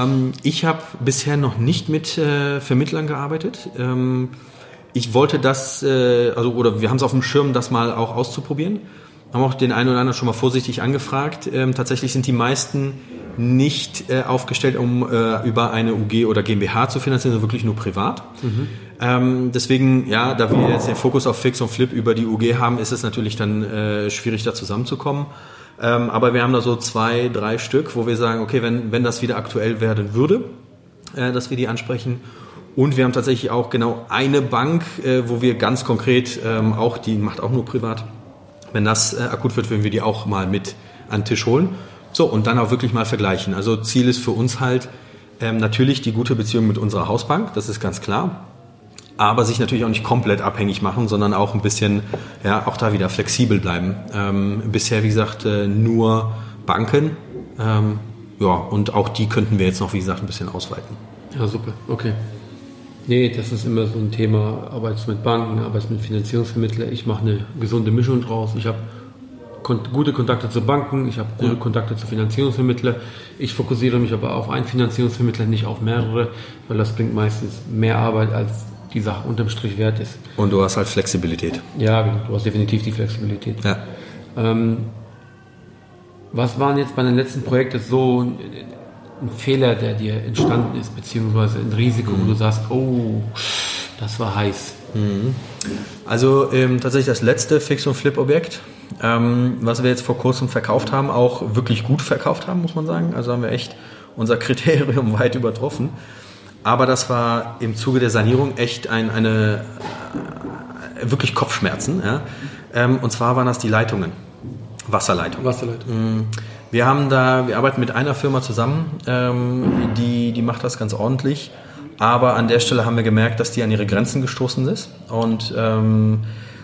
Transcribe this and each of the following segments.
Ähm, ich habe bisher noch nicht mit äh, Vermittlern gearbeitet. Ähm, ich wollte das, äh, also oder wir haben es auf dem Schirm, das mal auch auszuprobieren. Haben auch den einen oder anderen schon mal vorsichtig angefragt. Ähm, tatsächlich sind die meisten nicht äh, aufgestellt, um äh, über eine UG oder GmbH zu finanzieren, sondern wirklich nur privat. Mhm. Ähm, deswegen, ja, da wir jetzt den Fokus auf Fix und Flip über die UG haben, ist es natürlich dann äh, schwierig, da zusammenzukommen. Ähm, aber wir haben da so zwei, drei Stück, wo wir sagen, okay, wenn, wenn das wieder aktuell werden würde, äh, dass wir die ansprechen. Und wir haben tatsächlich auch genau eine Bank, äh, wo wir ganz konkret ähm, auch, die macht auch nur privat. Wenn das äh, akut wird, würden wir die auch mal mit an den Tisch holen. So, und dann auch wirklich mal vergleichen. Also Ziel ist für uns halt ähm, natürlich die gute Beziehung mit unserer Hausbank, das ist ganz klar aber sich natürlich auch nicht komplett abhängig machen, sondern auch ein bisschen, ja, auch da wieder flexibel bleiben. Ähm, bisher, wie gesagt, äh, nur Banken. Ähm, ja, und auch die könnten wir jetzt noch, wie gesagt, ein bisschen ausweiten. Ja, super, okay. Nee, das ist immer so ein Thema, arbeitest mit Banken, arbeitest mit Finanzierungsvermittlern. Ich mache eine gesunde Mischung draus. Ich habe kon gute Kontakte zu Banken, ich habe gute ja. Kontakte zu Finanzierungsvermittlern. Ich fokussiere mich aber auf einen Finanzierungsvermittler, nicht auf mehrere, weil das bringt meistens mehr Arbeit als die Sache unterm Strich wert ist. Und du hast halt Flexibilität. Ja, genau. du hast definitiv die Flexibilität. Ja. Ähm, was waren jetzt bei den letzten Projekten so ein, Fehler, der dir entstanden ist, beziehungsweise ein Risiko, mhm. wo du sagst, oh, das war heiß? Mhm. Also ähm, tatsächlich das letzte Fix- und Flip-Objekt, ähm, was wir jetzt vor kurzem verkauft haben, auch wirklich gut verkauft haben, muss man sagen. Also haben wir echt unser Kriterium weit übertroffen. Aber das war im Zuge der Sanierung echt ein, eine äh, wirklich Kopfschmerzen. Ja? Ähm, und zwar waren das die Leitungen, Wasserleitungen. Wasserleitungen. Mm. Wir haben da, wir arbeiten mit einer Firma zusammen, ähm, die, die macht das ganz ordentlich. Aber an der Stelle haben wir gemerkt, dass die an ihre Grenzen gestoßen ist und ähm,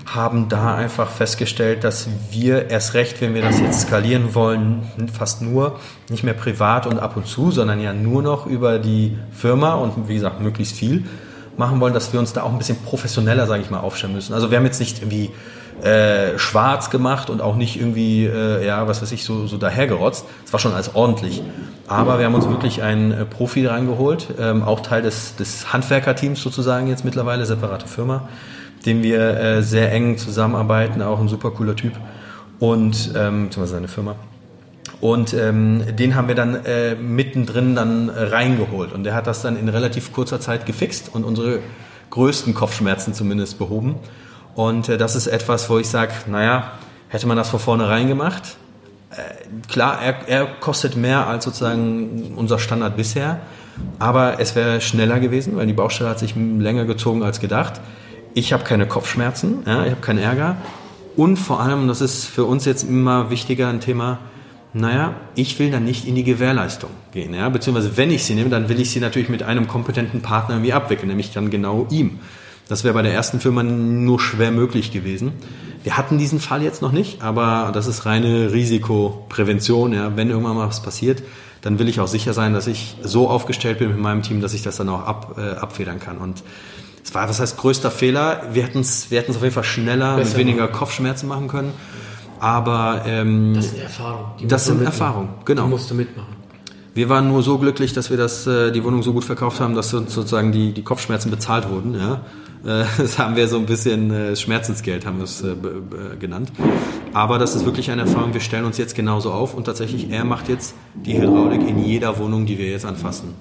haben da einfach festgestellt, dass wir erst recht, wenn wir das jetzt skalieren wollen, fast nur nicht mehr privat und ab und zu, sondern ja nur noch über die Firma und wie gesagt möglichst viel machen wollen, dass wir uns da auch ein bisschen professioneller, sage ich mal, aufstellen müssen. Also wir haben jetzt nicht irgendwie äh, schwarz gemacht und auch nicht irgendwie, äh, ja, was weiß ich, so, so dahergerotzt. Es war schon alles ordentlich. Aber wir haben uns wirklich einen äh, Profi reingeholt, ähm, auch Teil des, des Handwerkerteams sozusagen jetzt mittlerweile, separate Firma dem wir äh, sehr eng zusammenarbeiten, auch ein super cooler Typ und ähm, beziehungsweise seine Firma. Und ähm, den haben wir dann äh, mittendrin dann äh, reingeholt und der hat das dann in relativ kurzer Zeit gefixt und unsere größten Kopfschmerzen zumindest behoben. Und äh, das ist etwas, wo ich sage, naja, hätte man das von vornherein gemacht, äh, klar, er, er kostet mehr als sozusagen unser Standard bisher, aber es wäre schneller gewesen, weil die Baustelle hat sich länger gezogen als gedacht ich habe keine Kopfschmerzen, ja, ich habe keinen Ärger. Und vor allem, das ist für uns jetzt immer wichtiger ein Thema, naja, ich will dann nicht in die Gewährleistung gehen. Ja? Beziehungsweise wenn ich sie nehme, dann will ich sie natürlich mit einem kompetenten Partner irgendwie abwickeln, nämlich dann genau ihm. Das wäre bei der ersten Firma nur schwer möglich gewesen. Wir hatten diesen Fall jetzt noch nicht, aber das ist reine Risikoprävention. Ja? Wenn irgendwann mal was passiert, dann will ich auch sicher sein, dass ich so aufgestellt bin mit meinem Team, dass ich das dann auch ab, äh, abfedern kann. Und es war, was heißt größter Fehler? Wir hätten es wir auf jeden Fall schneller, Besser mit weniger machen. Kopfschmerzen machen können. Aber ähm, das ist Erfahrung. Die das sind Erfahrung, genau. Die musst du mitmachen. Wir waren nur so glücklich, dass wir das, äh, die Wohnung so gut verkauft haben, dass uns sozusagen die, die Kopfschmerzen bezahlt wurden. Ja? Äh, das haben wir so ein bisschen äh, Schmerzensgeld, haben wir es genannt. Aber das ist wirklich eine Erfahrung. Wir stellen uns jetzt genauso auf und tatsächlich, er macht jetzt die Hydraulik in jeder Wohnung, die wir jetzt anfassen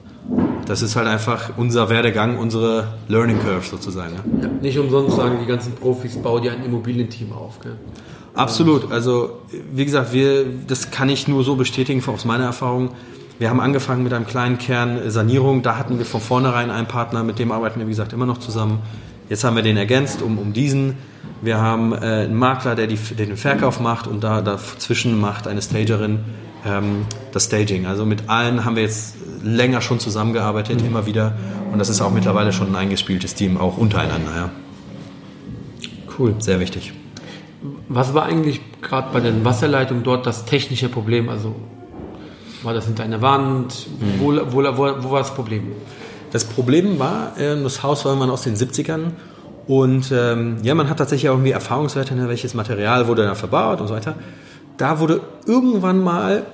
das ist halt einfach unser Werdegang, unsere Learning Curve sozusagen. Ja, nicht umsonst sagen die ganzen Profis, bau dir ein Immobilienteam auf. Gell? Absolut. Also wie gesagt, wir, das kann ich nur so bestätigen aus meiner Erfahrung. Wir haben angefangen mit einem kleinen Kern Sanierung. Da hatten wir von vornherein einen Partner, mit dem arbeiten wir wie gesagt immer noch zusammen. Jetzt haben wir den ergänzt um, um diesen. Wir haben äh, einen Makler, der, die, der den Verkauf macht und da dazwischen macht eine Stagerin ähm, das Staging. Also mit allen haben wir jetzt länger schon zusammengearbeitet, mhm. immer wieder. Und das ist auch mittlerweile schon ein eingespieltes Team, auch untereinander. Ja. Cool. Sehr wichtig. Was war eigentlich gerade bei den Wasserleitungen dort das technische Problem? Also war das hinter einer Wand? Mhm. Wo, wo, wo, wo, war das Problem? Das Problem war, äh, das Haus war immer aus den 70ern und ähm, ja, man hat tatsächlich auch irgendwie Erfahrungswerte, ne, welches Material wurde da verbaut und so weiter. Da wurde irgendwann mal,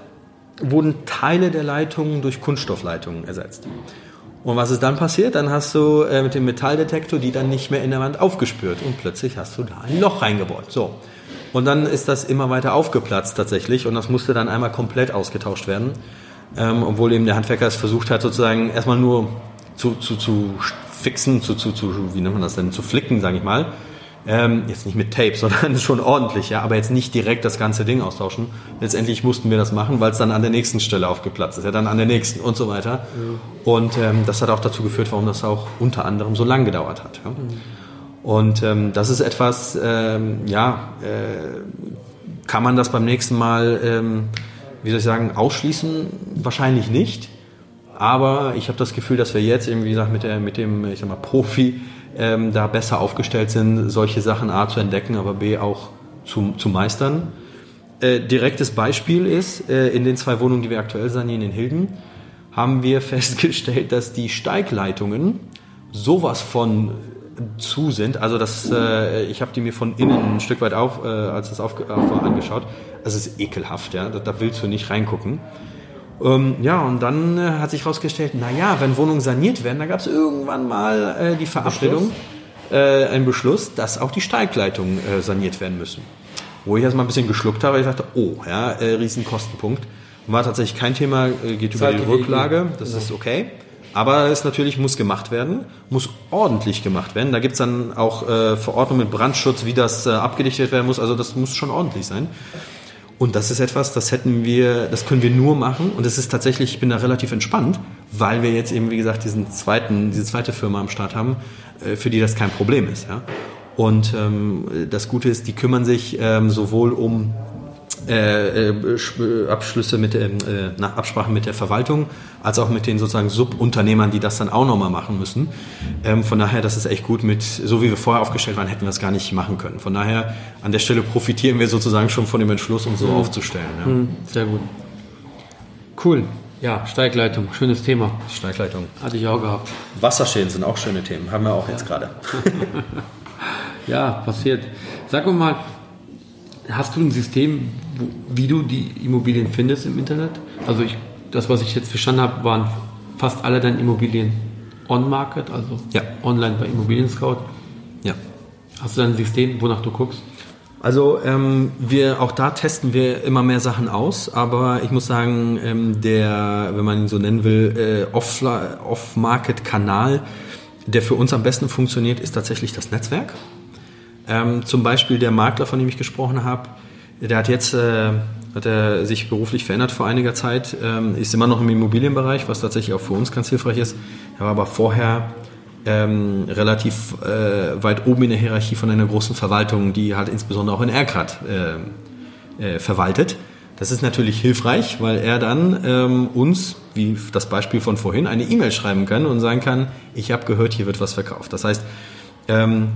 wurden Teile der Leitungen durch Kunststoffleitungen ersetzt. Und was ist dann passiert? Dann hast du äh, mit dem Metalldetektor die dann nicht mehr in der Wand aufgespürt und plötzlich hast du da ein Loch reingebohrt. So. Und dann ist das immer weiter aufgeplatzt tatsächlich und das musste dann einmal komplett ausgetauscht werden. Ähm, obwohl eben der Handwerker es versucht hat, sozusagen erstmal nur zu, zu, zu fixen, zu, zu, zu, wie nennt man das denn, zu flicken, sage ich mal. Ähm, jetzt nicht mit Tape, sondern schon ordentlich, ja, aber jetzt nicht direkt das ganze Ding austauschen. Letztendlich mussten wir das machen, weil es dann an der nächsten Stelle aufgeplatzt ist, ja, dann an der nächsten und so weiter. Ja. Und ähm, das hat auch dazu geführt, warum das auch unter anderem so lang gedauert hat. Ja. Mhm. Und ähm, das ist etwas, ähm, ja, äh, kann man das beim nächsten Mal, ähm, wie soll ich sagen, ausschließen? Wahrscheinlich nicht. Aber ich habe das Gefühl, dass wir jetzt eben, wie gesagt, mit, der, mit dem, ich sag mal, Profi ähm, da besser aufgestellt sind, solche Sachen A zu entdecken, aber B auch zu, zu meistern. Äh, direktes Beispiel ist, äh, in den zwei Wohnungen, die wir aktuell sanieren in Hilden, haben wir festgestellt, dass die Steigleitungen sowas von zu sind. Also das, äh, ich habe die mir von innen ein Stück weit auf, äh, als das auf, auf angeschaut. Also es ist ekelhaft, ja. Da, da willst du nicht reingucken. Ähm, ja, und dann äh, hat sich herausgestellt, naja, wenn Wohnungen saniert werden, da gab es irgendwann mal äh, die Verabschiedung, äh, einen Beschluss, dass auch die Steigleitungen äh, saniert werden müssen. Wo ich erstmal ein bisschen geschluckt habe, ich dachte, oh, ja, äh, Riesenkostenpunkt. War tatsächlich kein Thema, äh, geht über die Rücklage, das ist okay. Aber es natürlich muss gemacht werden, muss ordentlich gemacht werden. Da gibt's dann auch äh, Verordnungen mit Brandschutz, wie das äh, abgedichtet werden muss. Also das muss schon ordentlich sein. Und das ist etwas, das hätten wir, das können wir nur machen. Und es ist tatsächlich, ich bin da relativ entspannt, weil wir jetzt eben, wie gesagt, diesen zweiten, diese zweite Firma am Start haben, äh, für die das kein Problem ist. Ja? Und ähm, das Gute ist, die kümmern sich ähm, sowohl um äh, äh, Abschlüsse mit äh, nach Absprachen mit der Verwaltung, als auch mit den sozusagen Subunternehmern, die das dann auch nochmal machen müssen. Ähm, von daher, das ist echt gut mit, so wie wir vorher aufgestellt waren, hätten wir es gar nicht machen können. Von daher, an der Stelle profitieren wir sozusagen schon von dem Entschluss, um so mhm. aufzustellen. Ja. Mhm, sehr gut. Cool. Ja, Steigleitung, schönes Thema. Steigleitung. Hatte ich auch gehabt. Wasserschäden sind auch schöne Themen, haben wir auch ja. jetzt gerade. ja, passiert. Sag mal, hast du ein System, wie du die Immobilien findest im Internet? Also ich, das, was ich jetzt verstanden habe, waren fast alle deine Immobilien on-market, also ja. online bei Immobilien Scout. Ja. Hast du ein System, wonach du guckst? Also ähm, wir auch da testen wir immer mehr Sachen aus, aber ich muss sagen, ähm, der, wenn man ihn so nennen will, äh, Off-Market-Kanal, der für uns am besten funktioniert, ist tatsächlich das Netzwerk. Ähm, zum Beispiel der Makler, von dem ich gesprochen habe, der hat jetzt äh, hat er sich beruflich verändert vor einiger Zeit, ähm, ist immer noch im Immobilienbereich, was tatsächlich auch für uns ganz hilfreich ist. Er war aber vorher ähm, relativ äh, weit oben in der Hierarchie von einer großen Verwaltung, die halt insbesondere auch in Erkrad äh, äh, verwaltet. Das ist natürlich hilfreich, weil er dann ähm, uns, wie das Beispiel von vorhin, eine E-Mail schreiben kann und sagen kann, ich habe gehört, hier wird was verkauft. Das heißt, ähm,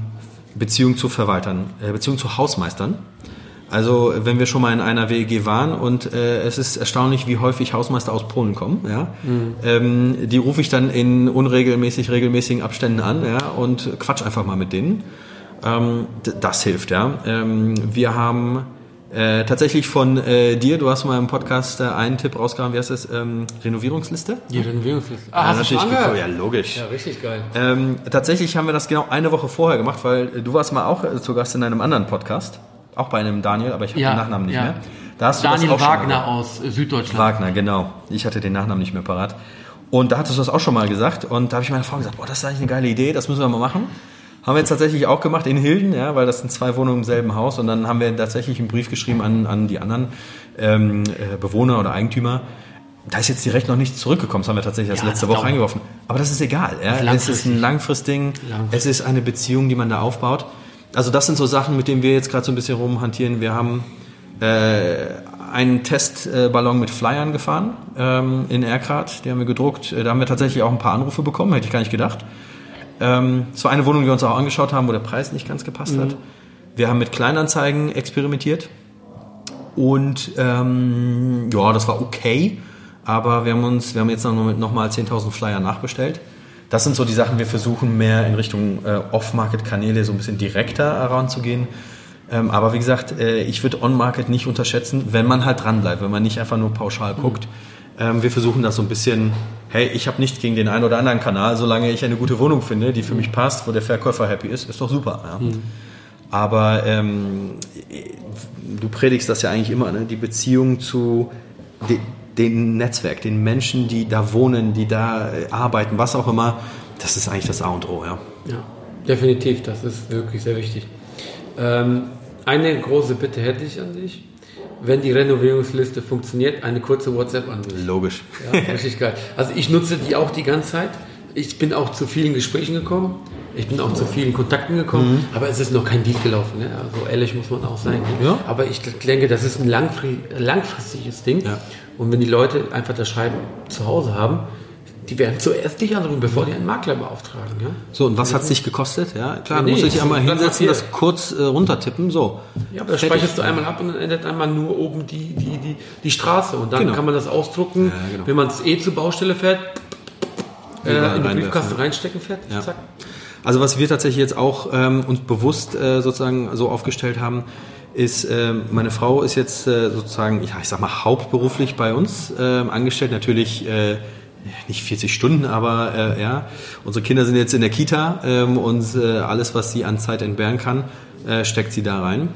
Beziehung zu Verwaltern, äh, Beziehung zu Hausmeistern. Also wenn wir schon mal in einer WEG waren und äh, es ist erstaunlich, wie häufig Hausmeister aus Polen kommen. Ja? Mhm. Ähm, die rufe ich dann in unregelmäßig, regelmäßigen Abständen an ja, und quatsch einfach mal mit denen. Ähm, das hilft, ja. Ähm, wir haben äh, tatsächlich von äh, dir, du hast mal im Podcast äh, einen Tipp rausgehauen, wie heißt das? Ähm, Renovierungsliste? Die Renovierungsliste. Ah, ja, natürlich gecool. Ja, logisch. Ja, richtig geil. Ähm, tatsächlich haben wir das genau eine Woche vorher gemacht, weil äh, du warst mal auch äh, zu Gast in einem anderen Podcast, auch bei einem Daniel, aber ich habe ja, den Nachnamen nicht ja. mehr. Da hast Daniel du das auch Wagner aus Süddeutschland. Wagner, genau. Ich hatte den Nachnamen nicht mehr parat. Und da hattest du das auch schon mal gesagt. Und da habe ich meiner Frau gesagt, boah, das ist eigentlich eine geile Idee, das müssen wir mal machen. Haben wir jetzt tatsächlich auch gemacht in Hilden, ja, weil das sind zwei Wohnungen im selben Haus. Und dann haben wir tatsächlich einen Brief geschrieben an, an die anderen ähm, äh, Bewohner oder Eigentümer. Da ist jetzt direkt noch nichts zurückgekommen. Das haben wir tatsächlich erst ja, letzte Woche eingeworfen. Aber das ist egal. Ja. Es ist ein Langfristding. Langfristig. Es ist eine Beziehung, die man da aufbaut. Also das sind so Sachen, mit denen wir jetzt gerade so ein bisschen rumhantieren. Wir haben äh, einen Testballon mit Flyern gefahren ähm, in Erkrath, die haben wir gedruckt. Da haben wir tatsächlich auch ein paar Anrufe bekommen, hätte ich gar nicht gedacht. Ähm, es war eine Wohnung, die wir uns auch angeschaut haben, wo der Preis nicht ganz gepasst mhm. hat. Wir haben mit Kleinanzeigen experimentiert und ähm, ja, das war okay, aber wir haben uns, wir haben jetzt noch mal 10.000 Flyer nachbestellt. Das sind so die Sachen, wir versuchen mehr in Richtung äh, Off-Market-Kanäle so ein bisschen direkter heranzugehen. Ähm, aber wie gesagt, äh, ich würde On-Market nicht unterschätzen, wenn man halt dran bleibt, wenn man nicht einfach nur pauschal mhm. guckt. Ähm, wir versuchen das so ein bisschen, hey, ich habe nichts gegen den einen oder anderen Kanal, solange ich eine gute Wohnung finde, die für mich passt, wo der Verkäufer happy ist, ist doch super. Ja. Mhm. Aber ähm, du predigst das ja eigentlich immer, ne? die Beziehung zu de, dem Netzwerk, den Menschen, die da wohnen, die da äh, arbeiten, was auch immer, das ist eigentlich das A und O. Ja, ja definitiv, das ist wirklich sehr wichtig. Ähm, eine große Bitte hätte ich an dich. Wenn die Renovierungsliste funktioniert, eine kurze WhatsApp an mich. Logisch. Ja, richtig geil. Also ich nutze die auch die ganze Zeit. Ich bin auch zu vielen Gesprächen gekommen. Ich bin auch zu vielen Kontakten gekommen, mhm. aber es ist noch kein Deal gelaufen. Ne? Also ehrlich muss man auch sein. Ja. Aber ich denke, das ist ein langfristiges Ding. Ja. Und wenn die Leute einfach das Schreiben zu Hause haben, die werden zuerst dich anrufen, bevor die einen Makler beauftragen. Ja? So, und was hat es dich gekostet? Ja, klar, nee, muss ich einmal hinsetzen, das kurz äh, runtertippen, so. Ja, aber das speicherst du einmal ab und dann ändert einmal nur oben die, die, die, die Straße. Und dann genau. kann man das ausdrucken, ja, genau. wenn man es eh zur Baustelle fährt, äh, in den Briefkasten reinstecken, fertig, ja. zack. Also was wir tatsächlich jetzt auch ähm, uns bewusst äh, sozusagen so aufgestellt haben, ist, äh, meine Frau ist jetzt äh, sozusagen, ja, ich sag mal, hauptberuflich bei uns äh, angestellt. Natürlich äh, nicht 40 Stunden, aber äh, ja, unsere Kinder sind jetzt in der Kita ähm, und äh, alles, was sie an Zeit entbehren kann, äh, steckt sie da rein.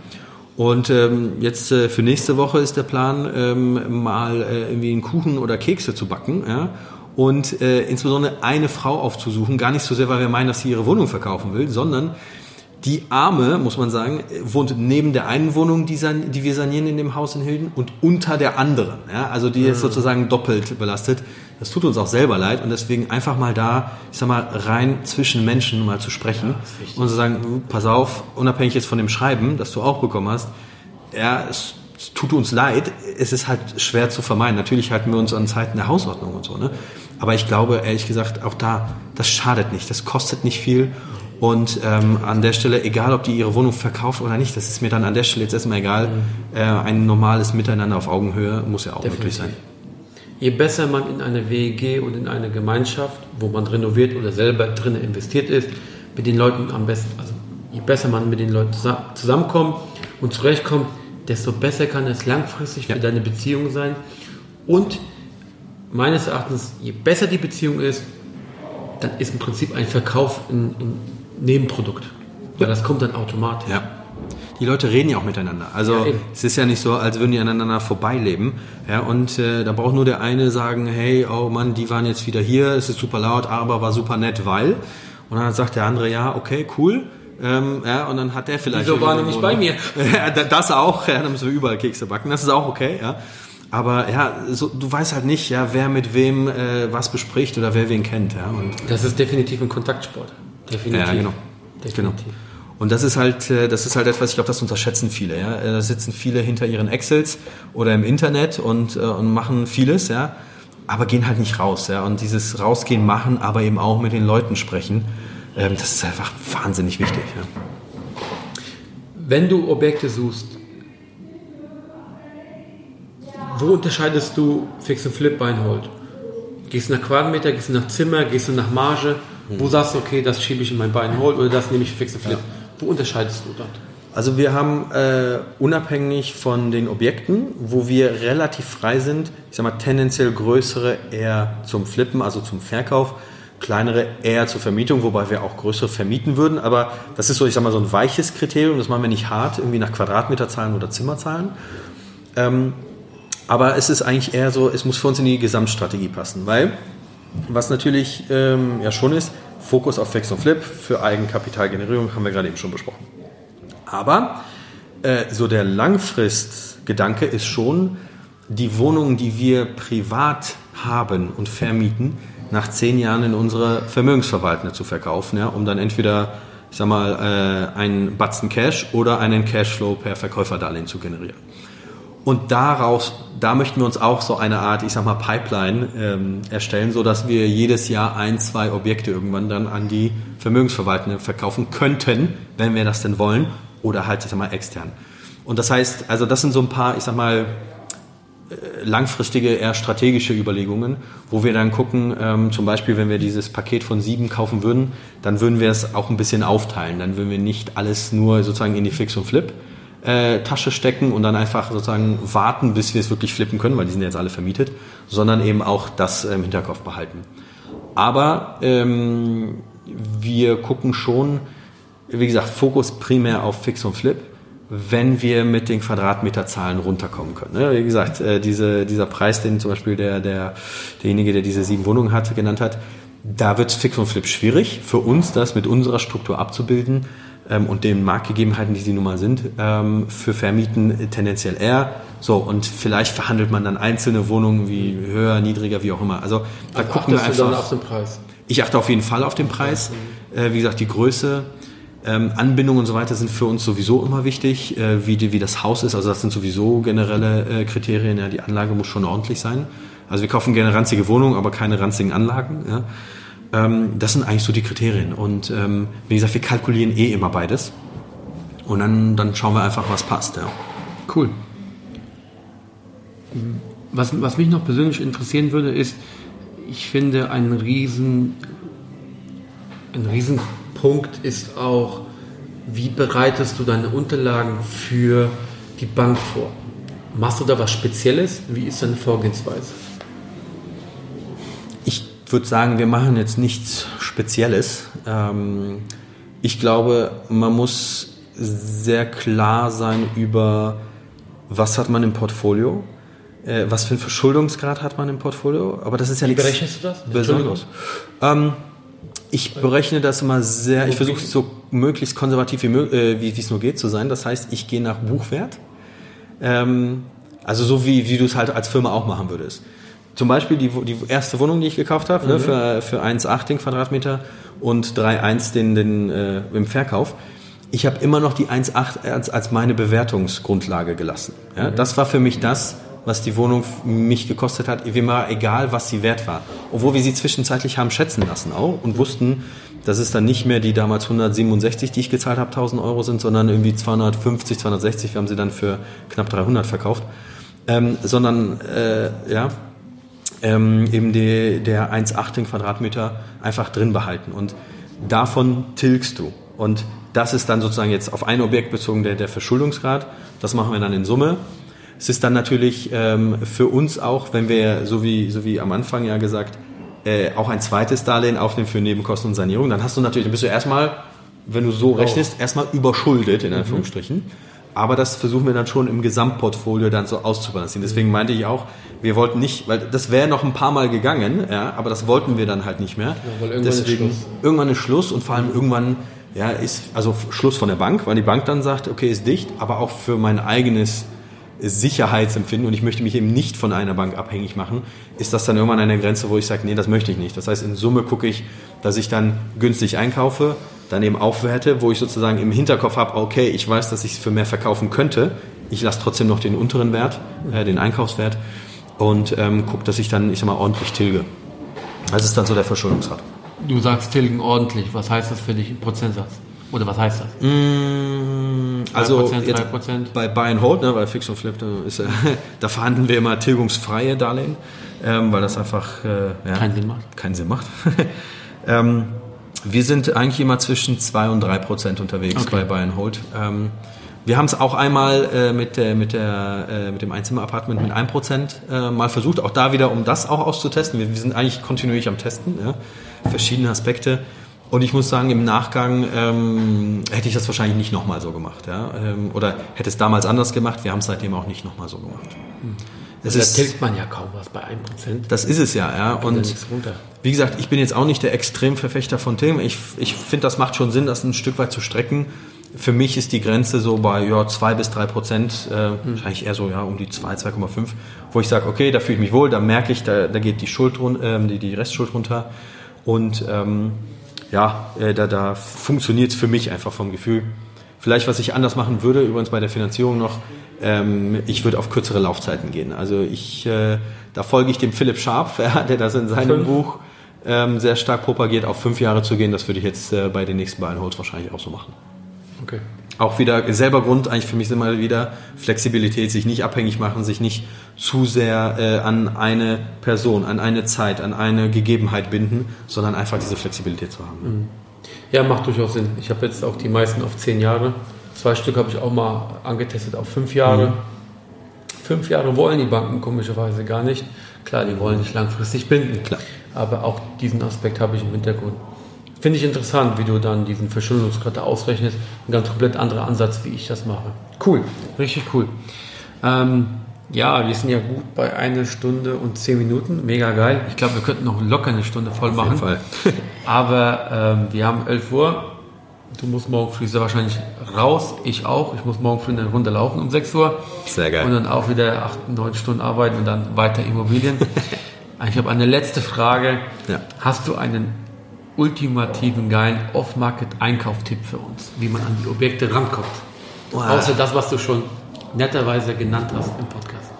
Und ähm, jetzt äh, für nächste Woche ist der Plan, ähm, mal äh, irgendwie einen Kuchen oder Kekse zu backen. Ja? Und äh, insbesondere eine Frau aufzusuchen. Gar nicht so sehr, weil wir meinen, dass sie ihre Wohnung verkaufen will, sondern die Arme, muss man sagen, wohnt neben der einen Wohnung, die, san die wir sanieren in dem Haus in Hilden und unter der anderen. Ja? Also die ist mhm. sozusagen doppelt belastet. Das tut uns auch selber leid und deswegen einfach mal da, ich sag mal, rein zwischen Menschen mal zu sprechen ja, und zu sagen, pass auf, unabhängig jetzt von dem Schreiben, das du auch bekommen hast, ja, es tut uns leid, es ist halt schwer zu vermeiden. Natürlich halten wir uns an Zeiten der Hausordnung und so, ne? Aber ich glaube, ehrlich gesagt, auch da, das schadet nicht, das kostet nicht viel. Und ähm, an der Stelle, egal ob die ihre Wohnung verkauft oder nicht, das ist mir dann an der Stelle jetzt erstmal egal. Mhm. Äh, ein normales Miteinander auf Augenhöhe muss ja auch Definitiv. möglich sein. Je besser man in eine WEG und in eine Gemeinschaft, wo man renoviert oder selber drin investiert ist, mit den Leuten am besten, also je besser man mit den Leuten zusammenkommt und zurechtkommt, desto besser kann es langfristig für ja. deine Beziehung sein. Und meines Erachtens, je besser die Beziehung ist, dann ist im Prinzip ein Verkauf ein, ein Nebenprodukt. Weil das kommt dann automatisch. Ja. Die Leute reden ja auch miteinander. Also ja, es ist ja nicht so, als würden die aneinander vorbeileben. Ja, und äh, da braucht nur der eine sagen, hey, oh Mann, die waren jetzt wieder hier, es ist super laut, aber war super nett, weil. Und dann sagt der andere, ja, okay, cool. Ähm, ja, und dann hat der vielleicht. Wieso war er nicht bei mir? das auch, ja, dann müssen wir überall Kekse backen. Das ist auch okay, ja. Aber ja, so, du weißt halt nicht, ja, wer mit wem äh, was bespricht oder wer wen kennt. Ja. Und das ist definitiv ein Kontaktsport. Definitiv. Ja, genau. Definitiv. Genau. Und das ist halt, äh, das ist halt etwas, ich glaube, das unterschätzen viele. Ja. Äh, da sitzen viele hinter ihren Excels oder im Internet und, äh, und machen vieles, ja, aber gehen halt nicht raus. Ja. Und dieses Rausgehen machen, aber eben auch mit den Leuten sprechen ähm, das ist einfach wahnsinnig wichtig. Ja. Wenn du Objekte suchst, wo unterscheidest du Fix und Flip Beinhold? Gehst du nach Quadratmeter, gehst du nach Zimmer, gehst du nach Marge? Wo hm. sagst du, okay, das schiebe ich in mein Beinhold oder das nehme ich für Fix und Flip? Ja. Wo unterscheidest du dort? Also wir haben äh, unabhängig von den Objekten, wo wir relativ frei sind, ich sag mal tendenziell größere eher zum Flippen, also zum Verkauf, kleinere eher zur Vermietung, wobei wir auch größere vermieten würden. Aber das ist so, ich sag mal, so ein weiches Kriterium. Das machen wir nicht hart, irgendwie nach Quadratmeterzahlen oder Zimmerzahlen. Ähm, aber es ist eigentlich eher so, es muss für uns in die Gesamtstrategie passen, weil was natürlich ähm, ja schon ist, Fokus auf Fix und Flip für Eigenkapitalgenerierung haben wir gerade eben schon besprochen. Aber äh, so der Langfristgedanke ist schon, die Wohnungen, die wir privat haben und vermieten, nach zehn Jahren in unsere Vermögensverwaltende zu verkaufen, ja, um dann entweder, ich sag mal, äh, einen Batzen Cash oder einen Cashflow per Verkäuferdarlehen zu generieren. Und daraus, da möchten wir uns auch so eine Art, ich sag mal, Pipeline ähm, erstellen, so dass wir jedes Jahr ein, zwei Objekte irgendwann dann an die Vermögensverwaltende verkaufen könnten, wenn wir das denn wollen, oder halt, ich sag mal, extern. Und das heißt, also das sind so ein paar, ich sag mal, langfristige, eher strategische Überlegungen, wo wir dann gucken, ähm, zum Beispiel, wenn wir dieses Paket von sieben kaufen würden, dann würden wir es auch ein bisschen aufteilen. Dann würden wir nicht alles nur sozusagen in die Fix und Flip äh, stecken und dann einfach sozusagen warten, bis wir es wirklich flippen können, weil die sind jetzt alle vermietet, sondern eben auch das im Hinterkopf behalten. Aber ähm, wir gucken schon, wie gesagt, Fokus primär auf Fix und Flip, wenn wir mit den Quadratmeterzahlen runterkommen können. Ne? Wie gesagt, äh, diese, dieser Preis, den zum Beispiel der, der, derjenige, der diese sieben Wohnungen hatte, genannt hat, da wird Fix und Flip schwierig für uns, das mit unserer Struktur abzubilden ähm, und den Marktgegebenheiten, die sie nun mal sind, ähm, für Vermieten tendenziell eher. So, und vielleicht verhandelt man dann einzelne Wohnungen wie höher, niedriger, wie auch immer. Also da Aber gucken wir achtest du einfach. dann auf den Preis. Ich achte auf jeden Fall auf den Preis. Äh, wie gesagt, die Größe, ähm, Anbindung und so weiter sind für uns sowieso immer wichtig, äh, wie, die, wie das Haus ist. Also das sind sowieso generelle äh, Kriterien. Ja, die Anlage muss schon ordentlich sein. Also wir kaufen gerne ranzige Wohnungen, aber keine ranzigen Anlagen. Ja. Ähm, das sind eigentlich so die Kriterien. Und ähm, wie gesagt, wir kalkulieren eh immer beides. Und dann, dann schauen wir einfach, was passt. Ja. Cool. Was, was mich noch persönlich interessieren würde, ist, ich finde, ein riesen, ein Riesenpunkt ist auch, wie bereitest du deine Unterlagen für die Bank vor? Machst du da was Spezielles? Wie ist deine Vorgehensweise? Ich würde sagen, wir machen jetzt nichts Spezielles. Ähm, ich glaube, man muss sehr klar sein über, was hat man im Portfolio, äh, was für einen Verschuldungsgrad hat man im Portfolio. Aber das ist ja Wie nichts berechnest du das? Besonderes. Ähm, ich berechne das immer sehr, ich versuche es so möglichst konservativ wie äh, wie es nur geht zu sein. Das heißt, ich gehe nach Buchwert. Ähm, also so wie, wie du es halt als Firma auch machen würdest. Zum Beispiel die, die erste Wohnung, die ich gekauft habe, ne, für, für 1,8 den Quadratmeter und 3,1 den, den äh, im Verkauf. Ich habe immer noch die 1,8 als, als meine Bewertungsgrundlage gelassen. Ja, Das war für mich das, was die Wohnung mich gekostet hat, wie immer egal, was sie wert war. Obwohl wir sie zwischenzeitlich haben schätzen lassen auch und wussten, dass es dann nicht mehr die damals 167, die ich gezahlt habe, 1000 Euro sind, sondern irgendwie 250, 260. Wir haben sie dann für knapp 300 verkauft. Ähm, sondern, äh, ja, ähm, eben die, der 1,18 Quadratmeter einfach drin behalten. Und davon tilgst du. Und das ist dann sozusagen jetzt auf ein Objekt bezogen der, der Verschuldungsgrad. Das machen wir dann in Summe. Es ist dann natürlich ähm, für uns auch, wenn wir, so wie, so wie am Anfang ja gesagt, äh, auch ein zweites Darlehen aufnehmen für Nebenkosten und Sanierung, dann hast du natürlich, dann bist du erstmal, wenn du so rechnest, erstmal überschuldet, in Anführungsstrichen. Aber das versuchen wir dann schon im Gesamtportfolio dann so auszubalancieren. Deswegen meinte ich auch, wir wollten nicht, weil das wäre noch ein paar Mal gegangen, ja, aber das wollten wir dann halt nicht mehr. weil irgendwann ist Deswegen Schluss. irgendwann ist Schluss und vor allem irgendwann ja, ist also Schluss von der Bank, weil die Bank dann sagt, okay, ist dicht, aber auch für mein eigenes Sicherheitsempfinden und ich möchte mich eben nicht von einer Bank abhängig machen, ist das dann irgendwann eine Grenze, wo ich sage, nee, das möchte ich nicht. Das heißt, in Summe gucke ich, dass ich dann günstig einkaufe, dann eben aufwerte, wo ich sozusagen im Hinterkopf habe, okay, ich weiß, dass ich es für mehr verkaufen könnte. Ich lasse trotzdem noch den unteren Wert, äh, den Einkaufswert und ähm, gucke, dass ich dann, ich sag mal, ordentlich tilge. Das ist dann so der Verschuldungsrat. Du sagst tilgen ordentlich. Was heißt das für dich im Prozentsatz? Oder was heißt das? Also 3%, jetzt 3%? bei Buy and Hold, ne, bei Fix und Flip, da, ist, äh, da verhandeln wir immer tilgungsfreie Darlehen, ähm, weil das einfach äh, ja, Keinen Sinn macht. Keinen Sinn macht. ähm, wir sind eigentlich immer zwischen 2 und 3 Prozent unterwegs Okay. bei Buy and Hold. Ähm, wir haben es auch einmal äh, mit, der, mit, der, äh, mit dem Einzimmer-Apartment mit 1 Prozent äh, mal versucht, auch da wieder, um das auch auszutesten. Wir, wir sind eigentlich kontinuierlich am Testen, ja? verschiedene Aspekte. Und ich muss sagen, im Nachgang ähm, hätte ich das wahrscheinlich nicht nochmal so gemacht. Ja? Ähm, oder hätte es damals anders gemacht. Wir haben es seitdem auch nicht nochmal so gemacht. Es Da ist, tilgt man ja kaum was bei 1%. das ist es ja. ja. Und wie gesagt, ich bin jetzt auch nicht der Extremverfechter von Themen. Ich, ich finde, das macht schon Sinn, das ein Stück weit zu strecken. Für mich ist die Grenze so bei ja, 2 bis 3 Prozent, äh, wahrscheinlich eher so ja, um die 2, 2,5, wo ich sage, okay, da fühle ich mich wohl, da merke ich, da, da geht die, Schuld ähm, die, die Restschuld runter. Und ähm, ja, äh, da, da funktioniert es für mich einfach vom Gefühl. Vielleicht, was ich anders machen würde, übrigens bei der Finanzierung noch, ähm, ich würde auf kürzere Laufzeiten gehen. Also ich, äh, da folge ich dem Philipp Sharp, der das in seinem fünf. Buch ähm, sehr stark propagiert, auf fünf Jahre zu gehen. Das würde ich jetzt äh, bei den nächsten beiden Holz wahrscheinlich auch so machen. Okay. Auch wieder selber Grund eigentlich für mich immer wieder Flexibilität, sich nicht abhängig machen, sich nicht zu sehr äh, an eine Person, an eine Zeit, an eine Gegebenheit binden, sondern einfach diese Flexibilität zu haben. Mhm. Ja, macht durchaus Sinn. Ich habe jetzt auch die meisten auf zehn Jahre. Zwei Stück habe ich auch mal angetestet auf fünf Jahre. Mhm. Fünf Jahre wollen die Banken komischerweise gar nicht. Klar, die wollen nicht langfristig binden. Klar. Aber auch diesen Aspekt habe ich im Hintergrund. Finde ich interessant, wie du dann diesen Verschuldungsgrad ausrechnest. Ein ganz komplett anderer Ansatz, wie ich das mache. Cool, richtig cool. Ähm, ja, wir sind ja gut bei einer Stunde und zehn Minuten. Mega geil. Ich glaube, wir könnten noch locker eine Stunde voll machen. Auf jeden Fall. Aber ähm, wir haben 11 Uhr. Du musst morgen früh sehr wahrscheinlich raus. Ich auch. Ich muss morgen früh eine Runde laufen um 6 Uhr. Sehr geil. Und dann auch wieder 8, 9 Stunden arbeiten und dann weiter Immobilien. ich habe eine letzte Frage. Ja. Hast du einen ultimativen geilen Off-Market-Einkauftipp für uns, wie man an die Objekte rankommt? Wow. Außer das, was du schon netterweise genannt hast im Podcast.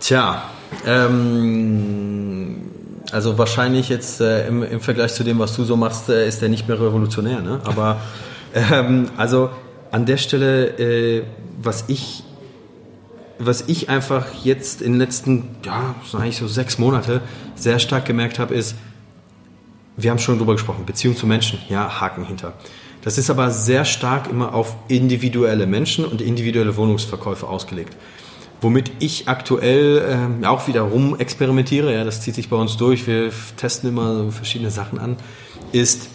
Tja, ähm, also wahrscheinlich jetzt äh, im, im, Vergleich zu dem, was du so machst, äh, ist der nicht mehr revolutionär. Ne? Aber ähm, also an der Stelle, äh, was ich was ich einfach jetzt in den letzten, ja, eigentlich so sechs Monate sehr stark gemerkt habe, ist, wir haben schon drüber gesprochen, Beziehung zu Menschen, ja, Haken hinter. Das ist aber sehr stark immer auf individuelle Menschen und individuelle Wohnungsverkäufe ausgelegt. Womit ich aktuell äh, auch wieder rum experimentiere, ja, das zieht sich bei uns durch, wir testen immer verschiedene Sachen an, ist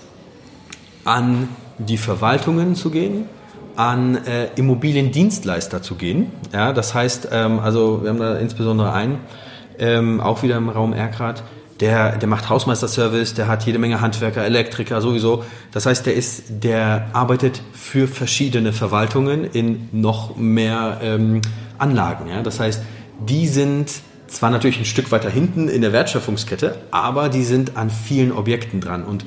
an die Verwaltungen zu gehen, an äh, Immobiliendienstleister zu gehen. Ja, das heißt, ähm, also wir haben da insbesondere einen, ähm, auch wieder im Raum Erkrath, der, der macht Hausmeisterservice, der hat jede Menge Handwerker, Elektriker sowieso. Das heißt, der ist, der arbeitet für verschiedene Verwaltungen in noch mehr ähm, Anlagen. Ja? Das heißt, die sind zwar natürlich ein Stück weiter hinten in der Wertschöpfungskette, aber die sind an vielen Objekten dran und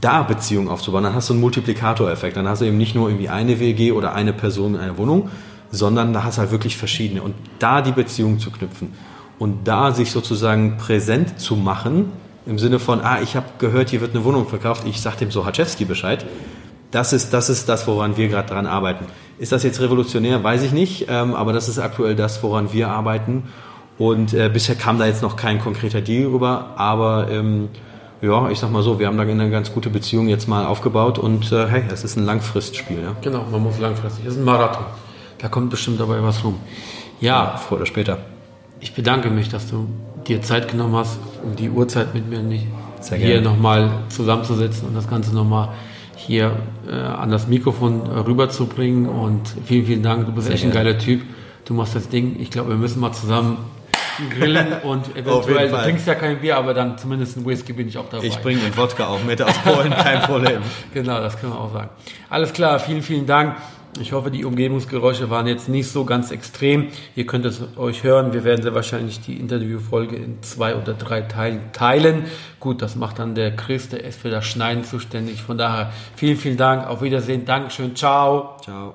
da Beziehungen aufzubauen, dann hast du einen Multiplikatoreffekt. Dann hast du eben nicht nur irgendwie eine WG oder eine Person in einer Wohnung, sondern da hast du halt wirklich verschiedene. Und da die Beziehung zu knüpfen und da sich sozusagen präsent zu machen, im Sinne von, ah, ich habe gehört, hier wird eine Wohnung verkauft, ich sage dem Sohaczewski Bescheid. Das ist, das ist das, woran wir gerade dran arbeiten. Ist das jetzt revolutionär? Weiß ich nicht, ähm, aber das ist aktuell das, woran wir arbeiten. Und äh, bisher kam da jetzt noch kein konkreter Deal rüber, aber ähm, ja, ich sag mal so, wir haben da eine ganz gute Beziehung jetzt mal aufgebaut und äh, hey, es ist ein Langfristspiel. Ja? Genau, man muss langfristig. Es ist ein Marathon. Da kommt bestimmt dabei was rum. Ja, ja früher oder später. Ich bedanke mich, dass du dir Zeit genommen hast, um die Uhrzeit mit mir nicht Sehr hier nochmal zusammenzusetzen und das Ganze nochmal hier äh, an das Mikrofon äh, rüberzubringen. Und vielen, vielen Dank. Du bist Sehr echt ein geiler Typ. Du machst das Ding. Ich glaube, wir müssen mal zusammen grillen und eventuell, du trinkst ja kein Bier, aber dann zumindest ein Whisky bin ich auch dabei. Ich bringe den Wodka auch mit aus Polen, kein Problem. genau, das können wir auch sagen. Alles klar, vielen, vielen Dank. Ich hoffe, die Umgebungsgeräusche waren jetzt nicht so ganz extrem. Ihr könnt es euch hören. Wir werden sehr wahrscheinlich die Interviewfolge in zwei oder drei Teilen teilen. Gut, das macht dann der Chris, der ist für das Schneiden zuständig. Von daher vielen, vielen Dank. Auf Wiedersehen. Dankeschön. Ciao. Ciao.